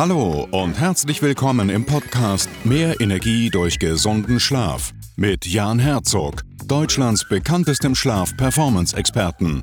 Hallo und herzlich willkommen im Podcast Mehr Energie durch gesunden Schlaf mit Jan Herzog, Deutschlands bekanntestem Schlaf-Performance-Experten.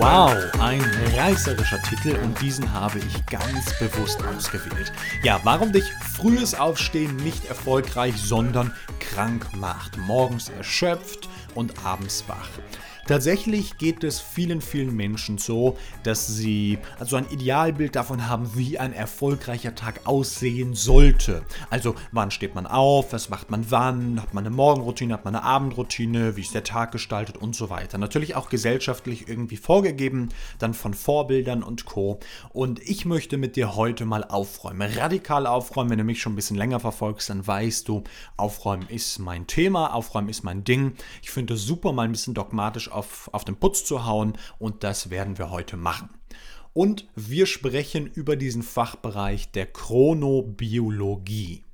Wow, ein reißerischer Titel und diesen habe ich ganz bewusst ausgewählt. Ja, warum dich frühes Aufstehen nicht erfolgreich, sondern krank macht. Morgens erschöpft und abends wach. Tatsächlich geht es vielen, vielen Menschen so, dass sie also ein Idealbild davon haben, wie ein erfolgreicher Tag aussehen sollte. Also wann steht man auf, was macht man wann, hat man eine Morgenroutine, hat man eine Abendroutine, wie ist der Tag gestaltet und so weiter. Natürlich auch gesellschaftlich irgendwie vorgegeben, dann von Vorbildern und Co. Und ich möchte mit dir heute mal aufräumen, radikal aufräumen. Wenn du mich schon ein bisschen länger verfolgst, dann weißt du, aufräumen ist mein Thema, aufräumen ist mein Ding. Ich finde es super, mal ein bisschen dogmatisch auf, auf den Putz zu hauen und das werden wir heute machen. Und wir sprechen über diesen Fachbereich der Chronobiologie.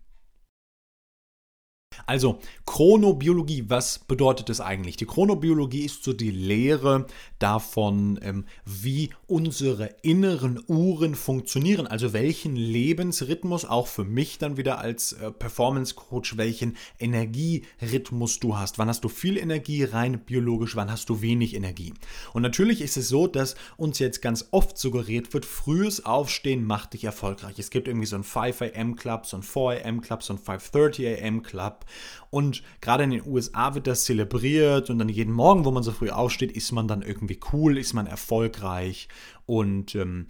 Also Chronobiologie, was bedeutet das eigentlich? Die Chronobiologie ist so die Lehre davon, ähm, wie unsere inneren Uhren funktionieren, also welchen Lebensrhythmus, auch für mich dann wieder als äh, Performance Coach, welchen Energierhythmus du hast. Wann hast du viel Energie rein biologisch, wann hast du wenig Energie? Und natürlich ist es so, dass uns jetzt ganz oft suggeriert wird, frühes Aufstehen macht dich erfolgreich. Es gibt irgendwie so ein 5 am Club, so ein 4 am Club, so ein 5:30 am Club und gerade in den USA wird das zelebriert und dann jeden Morgen, wo man so früh aufsteht, ist man dann irgendwie cool, ist man erfolgreich und ähm,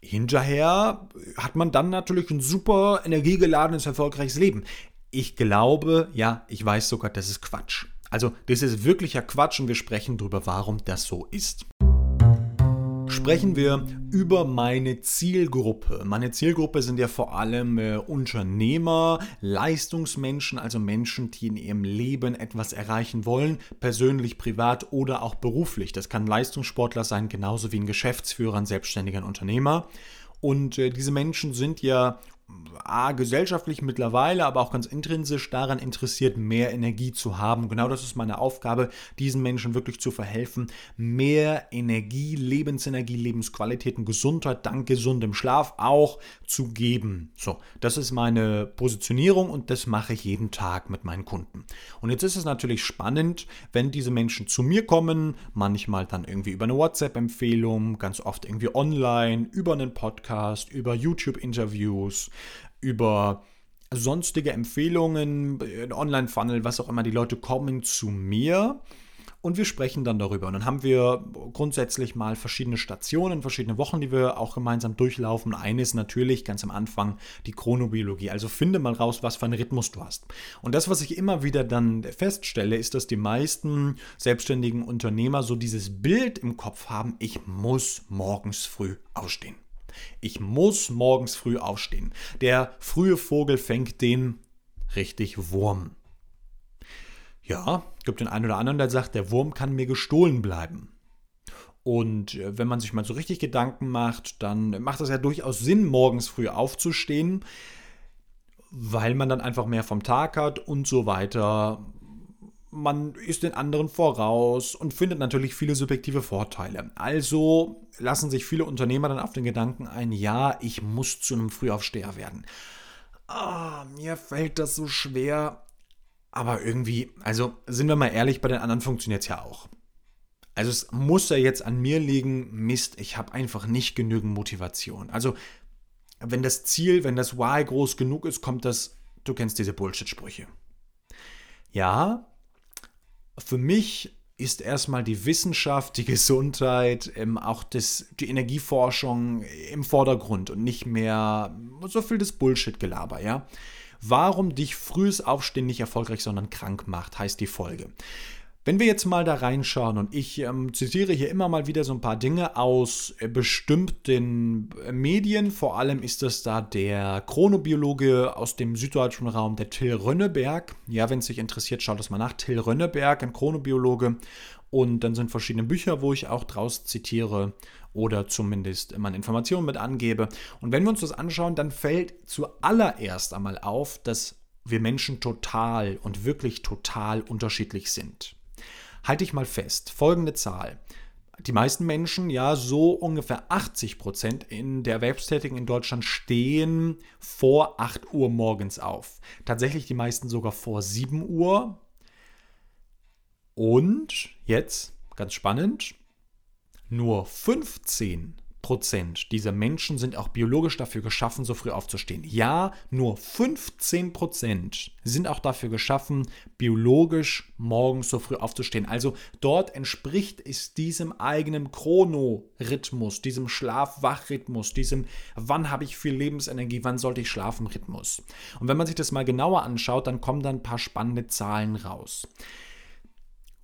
hinterher hat man dann natürlich ein super energiegeladenes, erfolgreiches Leben. Ich glaube, ja, ich weiß sogar, das ist Quatsch. Also, das ist wirklicher Quatsch und wir sprechen darüber, warum das so ist sprechen wir über meine Zielgruppe. Meine Zielgruppe sind ja vor allem äh, Unternehmer, Leistungsmenschen, also Menschen, die in ihrem Leben etwas erreichen wollen, persönlich, privat oder auch beruflich. Das kann Leistungssportler sein, genauso wie ein Geschäftsführer, ein selbstständiger Unternehmer. Und äh, diese Menschen sind ja A, gesellschaftlich mittlerweile, aber auch ganz intrinsisch daran interessiert, mehr Energie zu haben. Genau das ist meine Aufgabe, diesen Menschen wirklich zu verhelfen, mehr Energie, Lebensenergie, Lebensqualitäten, Gesundheit dank gesundem Schlaf auch zu geben. So, das ist meine Positionierung und das mache ich jeden Tag mit meinen Kunden. Und jetzt ist es natürlich spannend, wenn diese Menschen zu mir kommen, manchmal dann irgendwie über eine WhatsApp-Empfehlung, ganz oft irgendwie online, über einen Podcast, über YouTube-Interviews über sonstige Empfehlungen, Online-Funnel, was auch immer, die Leute kommen zu mir und wir sprechen dann darüber. Und dann haben wir grundsätzlich mal verschiedene Stationen, verschiedene Wochen, die wir auch gemeinsam durchlaufen. Eine ist natürlich ganz am Anfang die Chronobiologie. Also finde mal raus, was für einen Rhythmus du hast. Und das, was ich immer wieder dann feststelle, ist, dass die meisten selbstständigen Unternehmer so dieses Bild im Kopf haben, ich muss morgens früh aufstehen. Ich muss morgens früh aufstehen. Der frühe Vogel fängt den richtig Wurm. Ja, gibt den einen oder anderen, der sagt, der Wurm kann mir gestohlen bleiben. Und äh, wenn man sich mal so richtig Gedanken macht, dann macht es ja durchaus Sinn, morgens früh aufzustehen, weil man dann einfach mehr vom Tag hat und so weiter man ist den anderen voraus und findet natürlich viele subjektive Vorteile. Also lassen sich viele Unternehmer dann auf den Gedanken ein, ja, ich muss zu einem Frühaufsteher werden. Ah, mir fällt das so schwer. Aber irgendwie, also sind wir mal ehrlich, bei den anderen funktioniert es ja auch. Also es muss ja jetzt an mir liegen, Mist, ich habe einfach nicht genügend Motivation. Also wenn das Ziel, wenn das Why groß genug ist, kommt das, du kennst diese Bullshit-Sprüche. Ja, für mich ist erstmal die Wissenschaft, die Gesundheit, ähm, auch das, die Energieforschung im Vordergrund und nicht mehr so viel das Bullshit-Gelaber, ja. Warum dich frühes Aufstehen nicht erfolgreich, sondern krank macht, heißt die Folge. Wenn wir jetzt mal da reinschauen und ich ähm, zitiere hier immer mal wieder so ein paar Dinge aus äh, bestimmten äh, Medien, vor allem ist das da der Chronobiologe aus dem süddeutschen Raum, der Till Rönneberg. Ja, wenn es sich interessiert, schaut das mal nach. Till Rönneberg, ein Chronobiologe. Und dann sind verschiedene Bücher, wo ich auch draus zitiere oder zumindest meine Informationen mit angebe. Und wenn wir uns das anschauen, dann fällt zuallererst einmal auf, dass wir Menschen total und wirklich total unterschiedlich sind. Halte ich mal fest, folgende Zahl. Die meisten Menschen, ja, so ungefähr 80 Prozent in der Erwerbstätigen in Deutschland stehen vor 8 Uhr morgens auf. Tatsächlich die meisten sogar vor 7 Uhr. Und jetzt, ganz spannend, nur 15 Prozent dieser Menschen sind auch biologisch dafür geschaffen, so früh aufzustehen. Ja, nur 15 Prozent sind auch dafür geschaffen, biologisch morgens so früh aufzustehen. Also dort entspricht es diesem eigenen Chronorhythmus, diesem Schlaf-Wach-Rhythmus, diesem wann habe ich viel Lebensenergie, wann sollte ich schlafen Rhythmus. Und wenn man sich das mal genauer anschaut, dann kommen dann ein paar spannende Zahlen raus.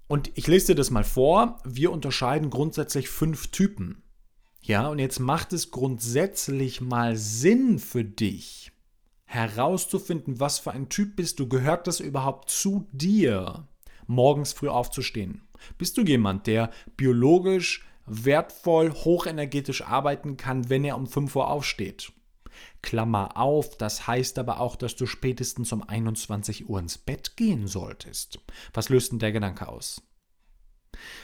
Und ich lese dir das mal vor. Wir unterscheiden grundsätzlich fünf Typen. Ja, und jetzt macht es grundsätzlich mal Sinn für dich, herauszufinden, was für ein Typ bist du. Gehört das überhaupt zu dir, morgens früh aufzustehen? Bist du jemand, der biologisch wertvoll, hochenergetisch arbeiten kann, wenn er um 5 Uhr aufsteht? Klammer auf, das heißt aber auch, dass du spätestens um 21 Uhr ins Bett gehen solltest. Was löst denn der Gedanke aus?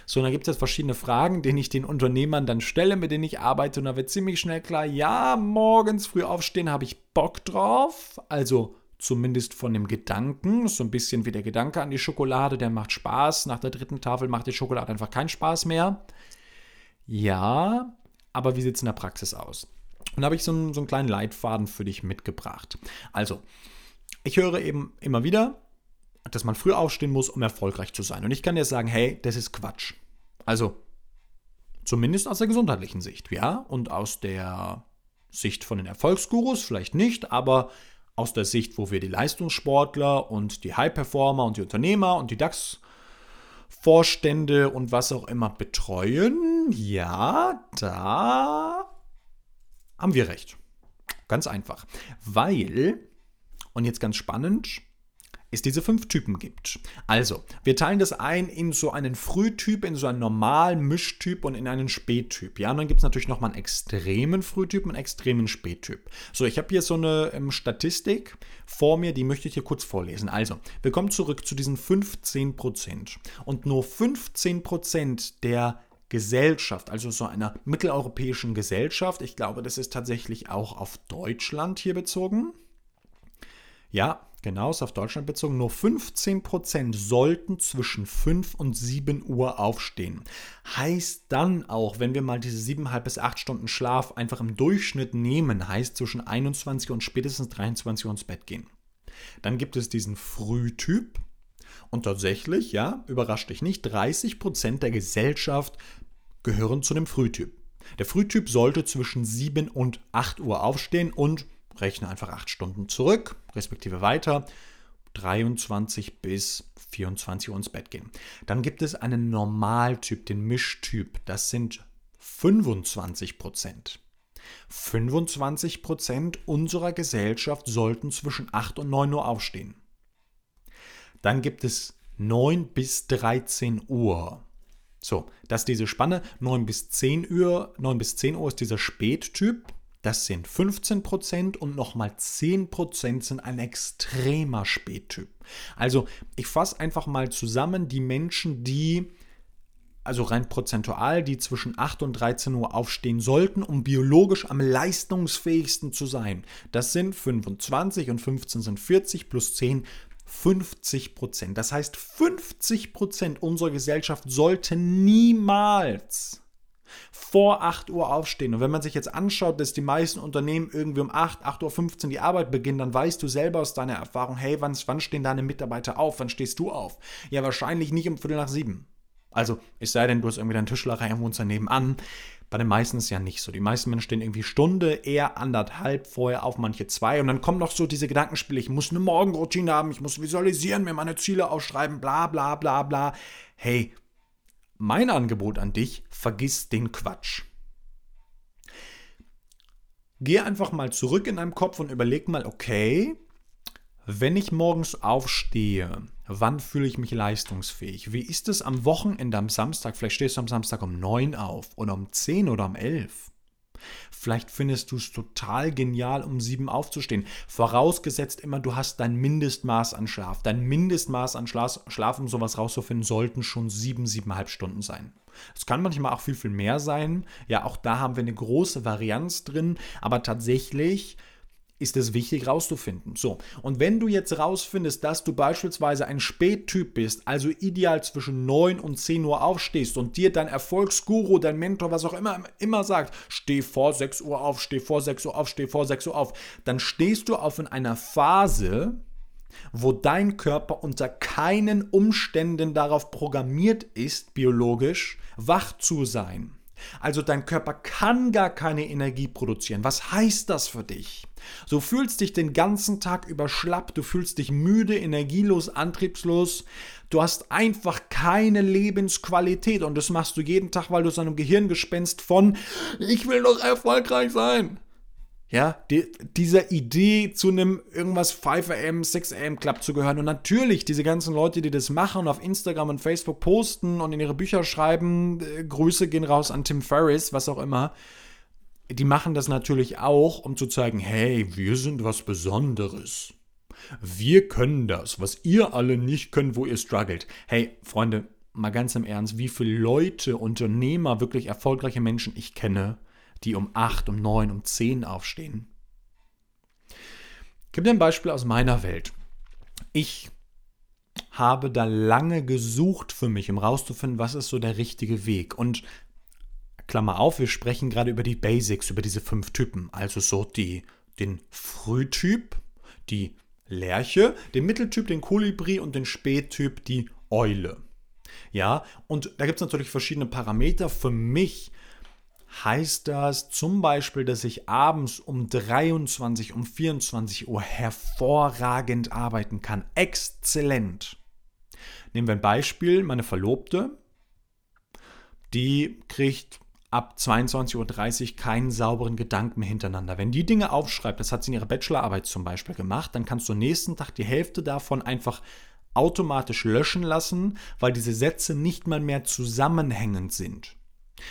So, und dann gibt es verschiedene Fragen, denen ich den Unternehmern dann stelle, mit denen ich arbeite. Und da wird ziemlich schnell klar, ja, morgens früh aufstehen habe ich Bock drauf. Also zumindest von dem Gedanken. So ein bisschen wie der Gedanke an die Schokolade, der macht Spaß. Nach der dritten Tafel macht die Schokolade einfach keinen Spaß mehr. Ja, aber wie sieht es in der Praxis aus? Und da habe ich so einen, so einen kleinen Leitfaden für dich mitgebracht. Also, ich höre eben immer wieder, dass man früh aufstehen muss, um erfolgreich zu sein. Und ich kann dir sagen, hey, das ist Quatsch. Also, zumindest aus der gesundheitlichen Sicht, ja, und aus der Sicht von den Erfolgsgurus vielleicht nicht, aber aus der Sicht, wo wir die Leistungssportler und die High-Performer und die Unternehmer und die DAX-Vorstände und was auch immer betreuen, ja, da haben wir recht. Ganz einfach. Weil, und jetzt ganz spannend, es diese fünf Typen gibt. Also, wir teilen das ein in so einen Frühtyp, in so einen normalen Mischtyp und in einen Spättyp. Ja, und dann gibt es natürlich nochmal einen extremen Frühtyp und einen extremen Spättyp. So, ich habe hier so eine ähm, Statistik vor mir, die möchte ich hier kurz vorlesen. Also, wir kommen zurück zu diesen 15%. Und nur 15% der Gesellschaft, also so einer mitteleuropäischen Gesellschaft, ich glaube, das ist tatsächlich auch auf Deutschland hier bezogen. Ja, genau, ist auf Deutschland bezogen, nur 15% sollten zwischen 5 und 7 Uhr aufstehen. Heißt dann auch, wenn wir mal diese 7,5 bis 8 Stunden Schlaf einfach im Durchschnitt nehmen, heißt zwischen 21 und spätestens 23 Uhr ins Bett gehen. Dann gibt es diesen Frühtyp. Und tatsächlich, ja, überrascht dich nicht, 30% der Gesellschaft gehören zu dem Frühtyp. Der Frühtyp sollte zwischen 7 und 8 Uhr aufstehen und rechne einfach 8 Stunden zurück, respektive weiter. 23 bis 24 Uhr ins Bett gehen. Dann gibt es einen Normaltyp, den Mischtyp. Das sind 25 Prozent. 25 Prozent unserer Gesellschaft sollten zwischen 8 und 9 Uhr aufstehen. Dann gibt es 9 bis 13 Uhr. So, das ist diese Spanne. 9 bis 10 Uhr, 9 bis 10 Uhr ist dieser Spättyp. Das sind 15% und nochmal 10% sind ein extremer Spättyp. Also ich fasse einfach mal zusammen die Menschen, die, also rein prozentual, die zwischen 8 und 13 Uhr aufstehen sollten, um biologisch am leistungsfähigsten zu sein. Das sind 25 und 15 sind 40 plus 10 50 Prozent. Das heißt, 50 Prozent unserer Gesellschaft sollten niemals vor 8 Uhr aufstehen. Und wenn man sich jetzt anschaut, dass die meisten Unternehmen irgendwie um 8, 8.15 Uhr die Arbeit beginnen, dann weißt du selber aus deiner Erfahrung, hey, wann, wann stehen deine Mitarbeiter auf? Wann stehst du auf? Ja, wahrscheinlich nicht um Viertel nach sieben. Also, es sei denn, du hast irgendwie deine Tischlerei und wohnst daneben an. Bei den meisten ist es ja nicht so. Die meisten Menschen stehen irgendwie Stunde, eher anderthalb vorher auf, manche zwei. Und dann kommen noch so diese Gedankenspiele, ich muss eine Morgenroutine haben, ich muss visualisieren, mir meine Ziele aufschreiben, bla bla bla bla. Hey, mein Angebot an dich, vergiss den Quatsch. Geh einfach mal zurück in deinem Kopf und überleg mal, okay, wenn ich morgens aufstehe, wann fühle ich mich leistungsfähig? Wie ist es am Wochenende, am Samstag? Vielleicht stehst du am Samstag um 9 auf oder um 10 oder um 11. Vielleicht findest du es total genial, um 7 aufzustehen. Vorausgesetzt immer, du hast dein Mindestmaß an Schlaf. Dein Mindestmaß an Schlaf, Schlaf um sowas rauszufinden, sollten schon 7, 7,5 Stunden sein. Es kann manchmal auch viel, viel mehr sein. Ja, auch da haben wir eine große Varianz drin. Aber tatsächlich ist es wichtig rauszufinden. So, und wenn du jetzt rausfindest, dass du beispielsweise ein Spättyp bist, also ideal zwischen 9 und 10 Uhr aufstehst und dir dein Erfolgsguru, dein Mentor, was auch immer, immer sagt, steh vor 6 Uhr auf, steh vor 6 Uhr auf, steh vor 6 Uhr auf, dann stehst du auf in einer Phase, wo dein Körper unter keinen Umständen darauf programmiert ist, biologisch wach zu sein. Also dein Körper kann gar keine Energie produzieren. Was heißt das für dich? Du fühlst dich den ganzen Tag über schlapp, du fühlst dich müde, energielos, antriebslos. Du hast einfach keine Lebensqualität und das machst du jeden Tag, weil du so einem Gehirngespenst von ich will doch erfolgreich sein ja, die, dieser Idee zu einem irgendwas 5 am, 6 am Club zu gehören. Und natürlich, diese ganzen Leute, die das machen und auf Instagram und Facebook posten und in ihre Bücher schreiben, äh, Grüße gehen raus an Tim Ferriss, was auch immer, die machen das natürlich auch, um zu zeigen, hey, wir sind was Besonderes. Wir können das, was ihr alle nicht könnt, wo ihr struggelt. Hey, Freunde, mal ganz im Ernst, wie viele Leute, Unternehmer, wirklich erfolgreiche Menschen ich kenne, die um 8, um 9, um 10 aufstehen. Ich gebe dir ein Beispiel aus meiner Welt. Ich habe da lange gesucht für mich, um rauszufinden, was ist so der richtige Weg. Und Klammer auf, wir sprechen gerade über die Basics, über diese fünf Typen. Also so die, den Frühtyp, die Lerche, den Mitteltyp, den Kolibri und den Spättyp, die Eule. Ja, und da gibt es natürlich verschiedene Parameter. Für mich heißt das zum Beispiel, dass ich abends um 23, um 24 Uhr hervorragend arbeiten kann. Exzellent. Nehmen wir ein Beispiel, meine Verlobte, die kriegt ab 22.30 Uhr keinen sauberen Gedanken mehr hintereinander. Wenn die Dinge aufschreibt, das hat sie in ihrer Bachelorarbeit zum Beispiel gemacht, dann kannst du nächsten Tag die Hälfte davon einfach automatisch löschen lassen, weil diese Sätze nicht mal mehr zusammenhängend sind.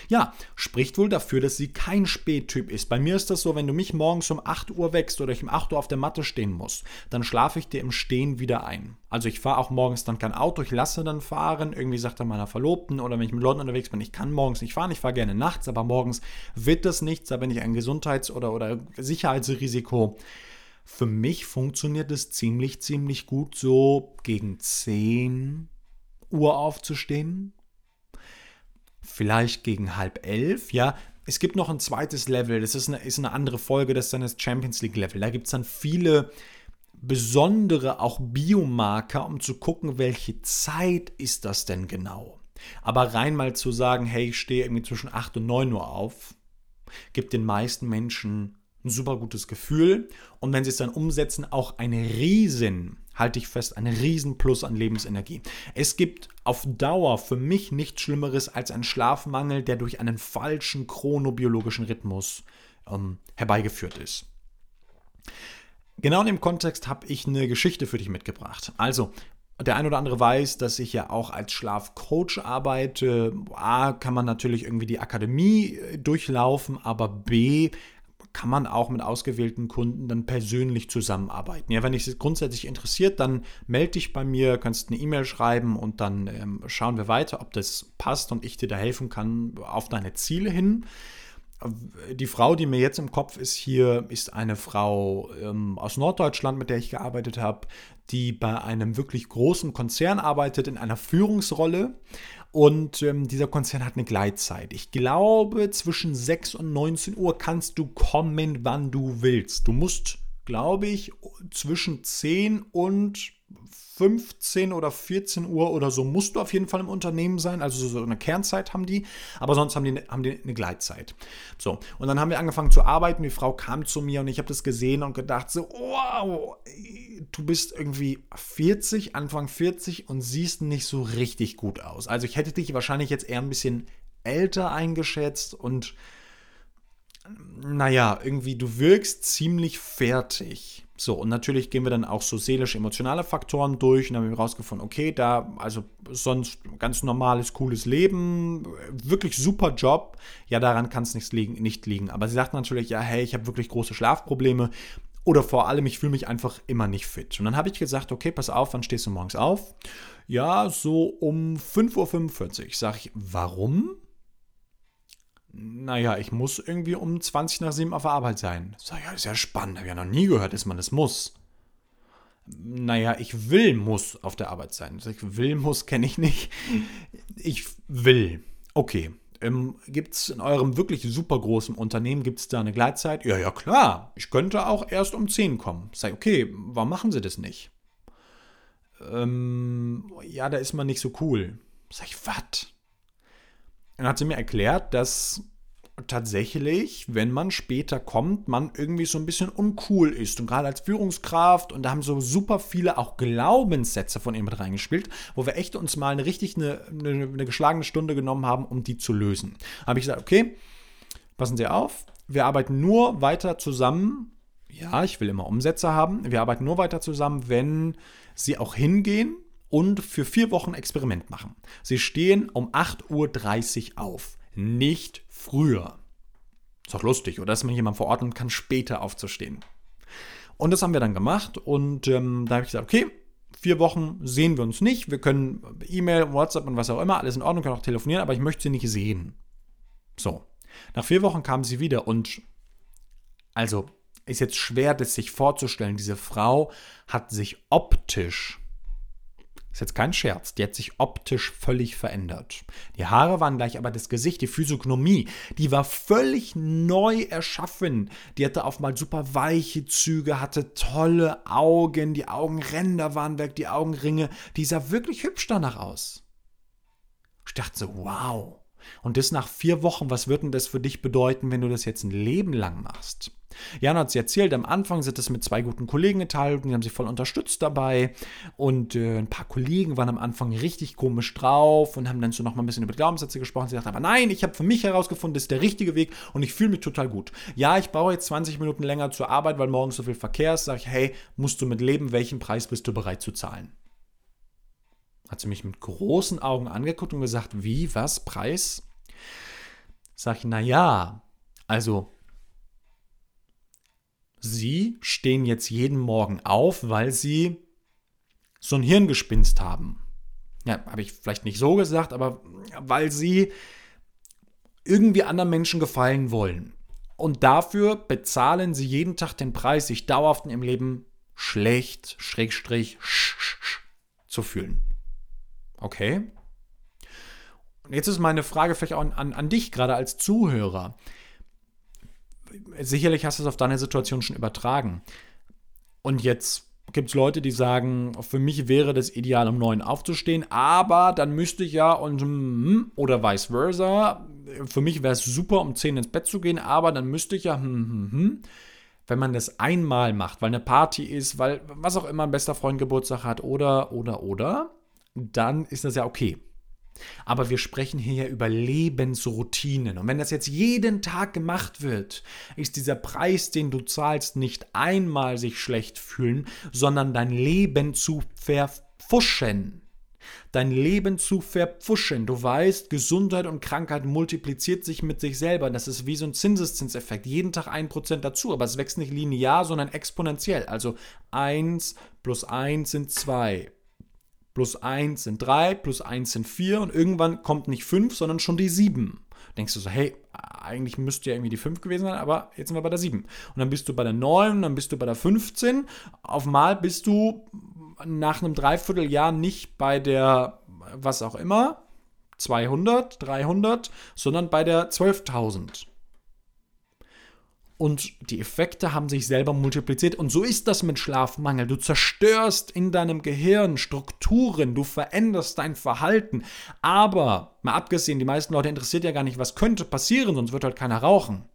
Ja, spricht wohl dafür, dass sie kein Spättyp ist. Bei mir ist das so, wenn du mich morgens um 8 Uhr wächst oder ich um 8 Uhr auf der Matte stehen muss, dann schlafe ich dir im Stehen wieder ein. Also ich fahre auch morgens dann kein Auto, ich lasse dann fahren. Irgendwie sagt dann meiner Verlobten oder wenn ich mit Leuten unterwegs bin, ich kann morgens nicht fahren, ich fahre gerne nachts, aber morgens wird das nichts, da bin ich ein Gesundheits- oder, oder Sicherheitsrisiko. Für mich funktioniert es ziemlich, ziemlich gut, so gegen 10 Uhr aufzustehen vielleicht gegen halb elf, ja. Es gibt noch ein zweites Level, das ist eine, ist eine andere Folge, das ist dann das Champions League Level. Da gibt es dann viele besondere auch Biomarker, um zu gucken, welche Zeit ist das denn genau. Aber rein mal zu sagen, hey, ich stehe irgendwie zwischen 8 und 9 Uhr auf, gibt den meisten Menschen ein super gutes Gefühl und wenn sie es dann umsetzen, auch eine riesen halte ich fest, ein Riesenplus an Lebensenergie. Es gibt auf Dauer für mich nichts Schlimmeres als ein Schlafmangel, der durch einen falschen chronobiologischen Rhythmus ähm, herbeigeführt ist. Genau in dem Kontext habe ich eine Geschichte für dich mitgebracht. Also, der ein oder andere weiß, dass ich ja auch als Schlafcoach arbeite. A, kann man natürlich irgendwie die Akademie äh, durchlaufen, aber B, kann man auch mit ausgewählten Kunden dann persönlich zusammenarbeiten. Ja, wenn dich grundsätzlich interessiert, dann melde dich bei mir, kannst eine E-Mail schreiben und dann ähm, schauen wir weiter, ob das passt und ich dir da helfen kann auf deine Ziele hin. Die Frau, die mir jetzt im Kopf ist hier, ist eine Frau ähm, aus Norddeutschland, mit der ich gearbeitet habe, die bei einem wirklich großen Konzern arbeitet, in einer Führungsrolle und ähm, dieser Konzern hat eine Gleitzeit. Ich glaube, zwischen 6 und 19 Uhr kannst du kommen, wann du willst. Du musst, glaube ich, zwischen 10 und 15 oder 14 Uhr oder so musst du auf jeden Fall im Unternehmen sein. Also so eine Kernzeit haben die, aber sonst haben die, haben die eine Gleitzeit. So, und dann haben wir angefangen zu arbeiten. Die Frau kam zu mir und ich habe das gesehen und gedacht so, wow, du bist irgendwie 40, Anfang 40 und siehst nicht so richtig gut aus. Also ich hätte dich wahrscheinlich jetzt eher ein bisschen älter eingeschätzt und naja, irgendwie du wirkst ziemlich fertig. So, und natürlich gehen wir dann auch so seelisch-emotionale Faktoren durch und haben wir rausgefunden, okay, da, also sonst ganz normales, cooles Leben, wirklich super Job. Ja, daran kann es nicht liegen, nicht liegen. Aber sie sagt natürlich, ja, hey, ich habe wirklich große Schlafprobleme. Oder vor allem, ich fühle mich einfach immer nicht fit. Und dann habe ich gesagt, okay, pass auf, wann stehst du morgens auf? Ja, so um 5.45 Uhr. Sag ich, warum? Naja, ich muss irgendwie um 20 nach 7 auf der Arbeit sein. Sag ja, ist ja spannend, habe ich ja noch nie gehört, dass man das muss. Naja, ich will, muss auf der Arbeit sein. Ich will, muss, kenne ich nicht. Ich will. Okay. Ähm, gibt es in eurem wirklich super großen Unternehmen, gibt es da eine Gleitzeit? Ja, ja, klar. Ich könnte auch erst um 10 kommen. Sag, okay, warum machen sie das nicht? Ähm, ja, da ist man nicht so cool. Sag ich, was? Dann hat sie mir erklärt, dass tatsächlich, wenn man später kommt, man irgendwie so ein bisschen uncool ist. Und gerade als Führungskraft, und da haben so super viele auch Glaubenssätze von ihr mit reingespielt, wo wir echt uns mal eine richtig eine, eine, eine geschlagene Stunde genommen haben, um die zu lösen. Da habe ich gesagt, okay, passen Sie auf, wir arbeiten nur weiter zusammen. Ja, ich will immer Umsätze haben. Wir arbeiten nur weiter zusammen, wenn Sie auch hingehen und für vier Wochen Experiment machen. Sie stehen um 8.30 Uhr auf, nicht früher. Ist doch lustig, oder? Dass man jemand verordnen kann, später aufzustehen. Und das haben wir dann gemacht und ähm, da habe ich gesagt, okay, vier Wochen sehen wir uns nicht. Wir können E-Mail, WhatsApp und was auch immer, alles in Ordnung, können auch telefonieren, aber ich möchte sie nicht sehen. So. Nach vier Wochen kam sie wieder und also ist jetzt schwer, das sich vorzustellen. Diese Frau hat sich optisch ist jetzt kein Scherz, die hat sich optisch völlig verändert. Die Haare waren gleich, aber das Gesicht, die Physiognomie, die war völlig neu erschaffen. Die hatte auf mal super weiche Züge, hatte tolle Augen, die Augenränder waren weg, die Augenringe, die sah wirklich hübsch danach aus. Ich dachte so, wow. Und das nach vier Wochen, was wird denn das für dich bedeuten, wenn du das jetzt ein Leben lang machst? Jan hat sie erzählt, am Anfang sind das mit zwei guten Kollegen geteilt und die haben sich voll unterstützt dabei. Und äh, ein paar Kollegen waren am Anfang richtig komisch drauf und haben dann so noch mal ein bisschen über Glaubenssätze gesprochen. Sie sagten aber nein, ich habe für mich herausgefunden, das ist der richtige Weg und ich fühle mich total gut. Ja, ich brauche jetzt 20 Minuten länger zur Arbeit, weil morgens so viel Verkehr ist. Sag ich, hey, musst du mit leben, welchen Preis bist du bereit zu zahlen? Hat sie mich mit großen Augen angeguckt und gesagt, wie, was, Preis? Sag ich, naja, also Sie stehen jetzt jeden Morgen auf, weil Sie so ein Hirngespinst haben. Ja, habe ich vielleicht nicht so gesagt, aber weil Sie irgendwie anderen Menschen gefallen wollen. Und dafür bezahlen Sie jeden Tag den Preis, sich dauerhaft Ihrem Leben schlecht, schrägstrich, sch, sch, sch, zu fühlen. Okay? Und jetzt ist meine Frage vielleicht auch an, an dich gerade als Zuhörer sicherlich hast du es auf deine Situation schon übertragen. Und jetzt gibt es Leute, die sagen, für mich wäre das ideal, um neun aufzustehen, aber dann müsste ich ja und hm, oder vice versa. Für mich wäre es super, um zehn ins Bett zu gehen, aber dann müsste ich ja, hm, hm, wenn man das einmal macht, weil eine Party ist, weil was auch immer ein bester Freund Geburtstag hat oder, oder, oder, dann ist das ja okay. Aber wir sprechen hier ja über Lebensroutinen. Und wenn das jetzt jeden Tag gemacht wird, ist dieser Preis, den du zahlst, nicht einmal sich schlecht fühlen, sondern dein Leben zu verpfuschen. Dein Leben zu verpfuschen. Du weißt, Gesundheit und Krankheit multipliziert sich mit sich selber. Das ist wie so ein Zinseszinseffekt. Jeden Tag ein Prozent dazu, aber es wächst nicht linear, sondern exponentiell. Also 1 plus 1 sind 2 plus 1 sind 3, plus 1 sind 4 und irgendwann kommt nicht 5, sondern schon die 7. Denkst du so, hey, eigentlich müsste ja irgendwie die 5 gewesen sein, aber jetzt sind wir bei der 7. Und dann bist du bei der 9, dann bist du bei der 15. Auf mal bist du nach einem Dreivierteljahr nicht bei der, was auch immer, 200, 300, sondern bei der 12.000. und die Effekte haben sich selber multipliziert. Und so ist das mit Schlafmangel. Du zerstörst in deinem Gehirn Strukturen, du veränderst dein Verhalten. Aber, mal abgesehen, die meisten Leute interessiert ja gar nicht, was könnte passieren, sonst wird halt keiner rauchen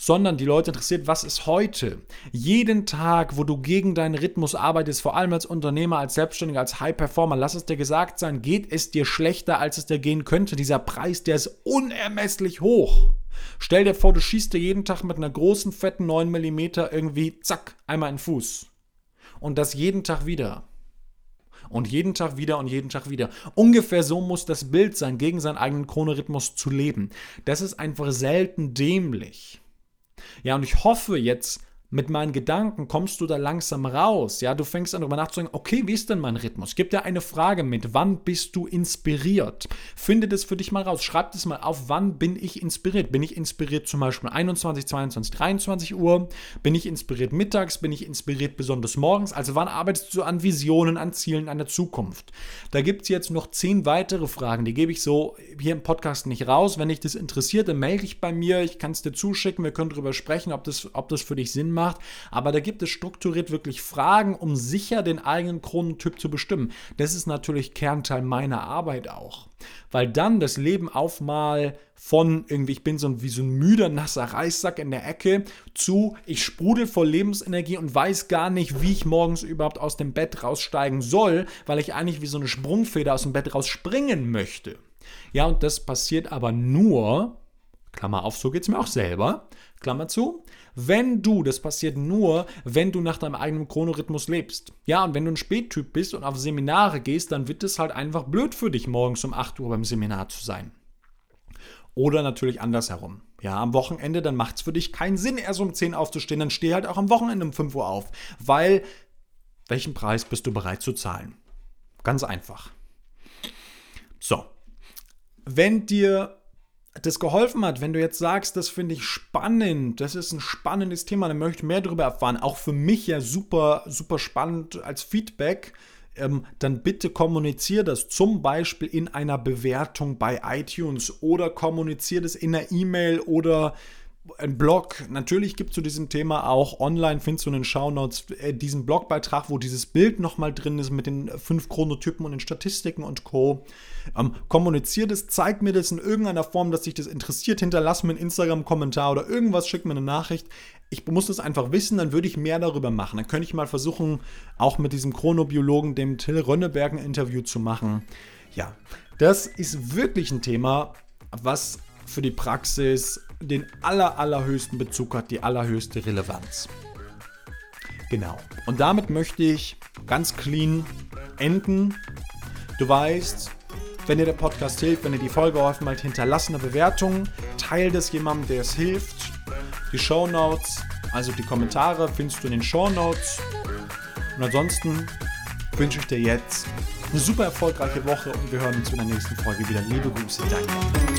sondern die Leute interessiert, was ist heute? Jeden Tag, wo du gegen deinen Rhythmus arbeitest, vor allem als Unternehmer, als Selbstständiger, als High Performer, lass es dir gesagt sein, geht es dir schlechter, als es dir gehen könnte. Dieser Preis, der ist unermesslich hoch. Stell dir vor, du schießt dir jeden Tag mit einer großen, fetten 9 mm irgendwie, zack, einmal in den Fuß. Und das jeden Tag wieder. Und jeden Tag wieder und jeden Tag wieder. Ungefähr so muss das Bild sein, gegen seinen eigenen Chronorhythmus zu leben. Das ist einfach selten dämlich. Ja, und ich hoffe jetzt, mit meinen Gedanken kommst du da langsam raus. Ja, du fängst an darüber nachzudenken, okay, wie ist denn mein Rhythmus? Gib dir eine Frage mit, wann bist du inspiriert? Finde das für dich mal raus. Schreib das mal auf, wann bin ich inspiriert? Bin ich inspiriert zum Beispiel 21, 22, 23 Uhr? Bin ich inspiriert mittags? Bin ich inspiriert besonders morgens? Also wann arbeitest du an Visionen, an Zielen, an der Zukunft? Da gibt es jetzt noch zehn weitere Fragen, die gebe ich so hier im Podcast nicht raus. Wenn dich das interessiert, dann melde dich bei mir. Ich kann es dir zuschicken. Wir können darüber sprechen, ob das, ob das für dich Sinn macht macht. Aber da gibt es strukturiert wirklich Fragen, um sicher den eigenen Chronentyp zu bestimmen. Das ist natürlich Kernteil meiner Arbeit auch. Weil dann das Leben auf mal von irgendwie, ich bin so ein, wie so ein müder, nasser Reissack in der Ecke, zu, ich sprudel voll Lebensenergie und weiß gar nicht, wie ich morgens überhaupt aus dem Bett raussteigen soll, weil ich eigentlich wie so eine Sprungfeder aus dem Bett rausspringen möchte. Ja, und das passiert aber nur, Klammer auf, so geht es mir auch selber, Klammer zu, wenn du, das passiert nur, wenn du nach deinem eigenen Chronorhythmus lebst. Ja, und wenn du ein Spättyp bist und auf Seminare gehst, dann wird es halt einfach blöd für dich, morgens um 8 Uhr beim Seminar zu sein. Oder natürlich andersherum. Ja, am Wochenende, dann macht es für dich keinen Sinn, erst um 10 aufzustehen. Dann steh halt auch am Wochenende um 5 Uhr auf. Weil, welchen Preis bist du bereit zu zahlen? Ganz einfach. So. Wenn dir das geholfen hat, wenn du jetzt sagst, das finde ich spannend, das ist ein spannendes Thema, dann möchte ich mehr darüber erfahren, auch für mich ja super, super spannend als Feedback, ähm, dann bitte kommuniziere das zum Beispiel in einer Bewertung bei iTunes oder kommuniziere das in einer E-Mail oder ein Blog. Natürlich gibt es zu diesem Thema auch online, findest du in den Shownotes äh, diesen Blogbeitrag, wo dieses Bild nochmal drin ist mit den fünf Chronotypen und den Statistiken und Co. Ähm, kommunizier das, zeig mir das in irgendeiner Form, dass dich das interessiert. Hinterlass mir einen Instagram-Kommentar oder irgendwas, schick mir eine Nachricht. Ich muss das einfach wissen, dann würde ich mehr darüber machen. Dann könnte ich mal versuchen, auch mit diesem Chronobiologen, dem Till Rönneberg, ein Interview zu machen. Ja, das ist wirklich ein Thema, was für die Praxis den aller, allerhöchsten Bezug hat, die allerhöchste Relevanz. Genau. Und damit möchte ich ganz clean enden. Du weißt, wenn dir der Podcast hilft, wenn dir die Folge geholfen hat, hinterlass eine Bewertung, teile das jemandem, der es hilft. Die Show Notes, also die Kommentare, findest du in den Show Notes. Und ansonsten wünsche ich dir jetzt eine super erfolgreiche Woche und wir hören uns in der nächsten Folge wieder. Liebe Grüße, dein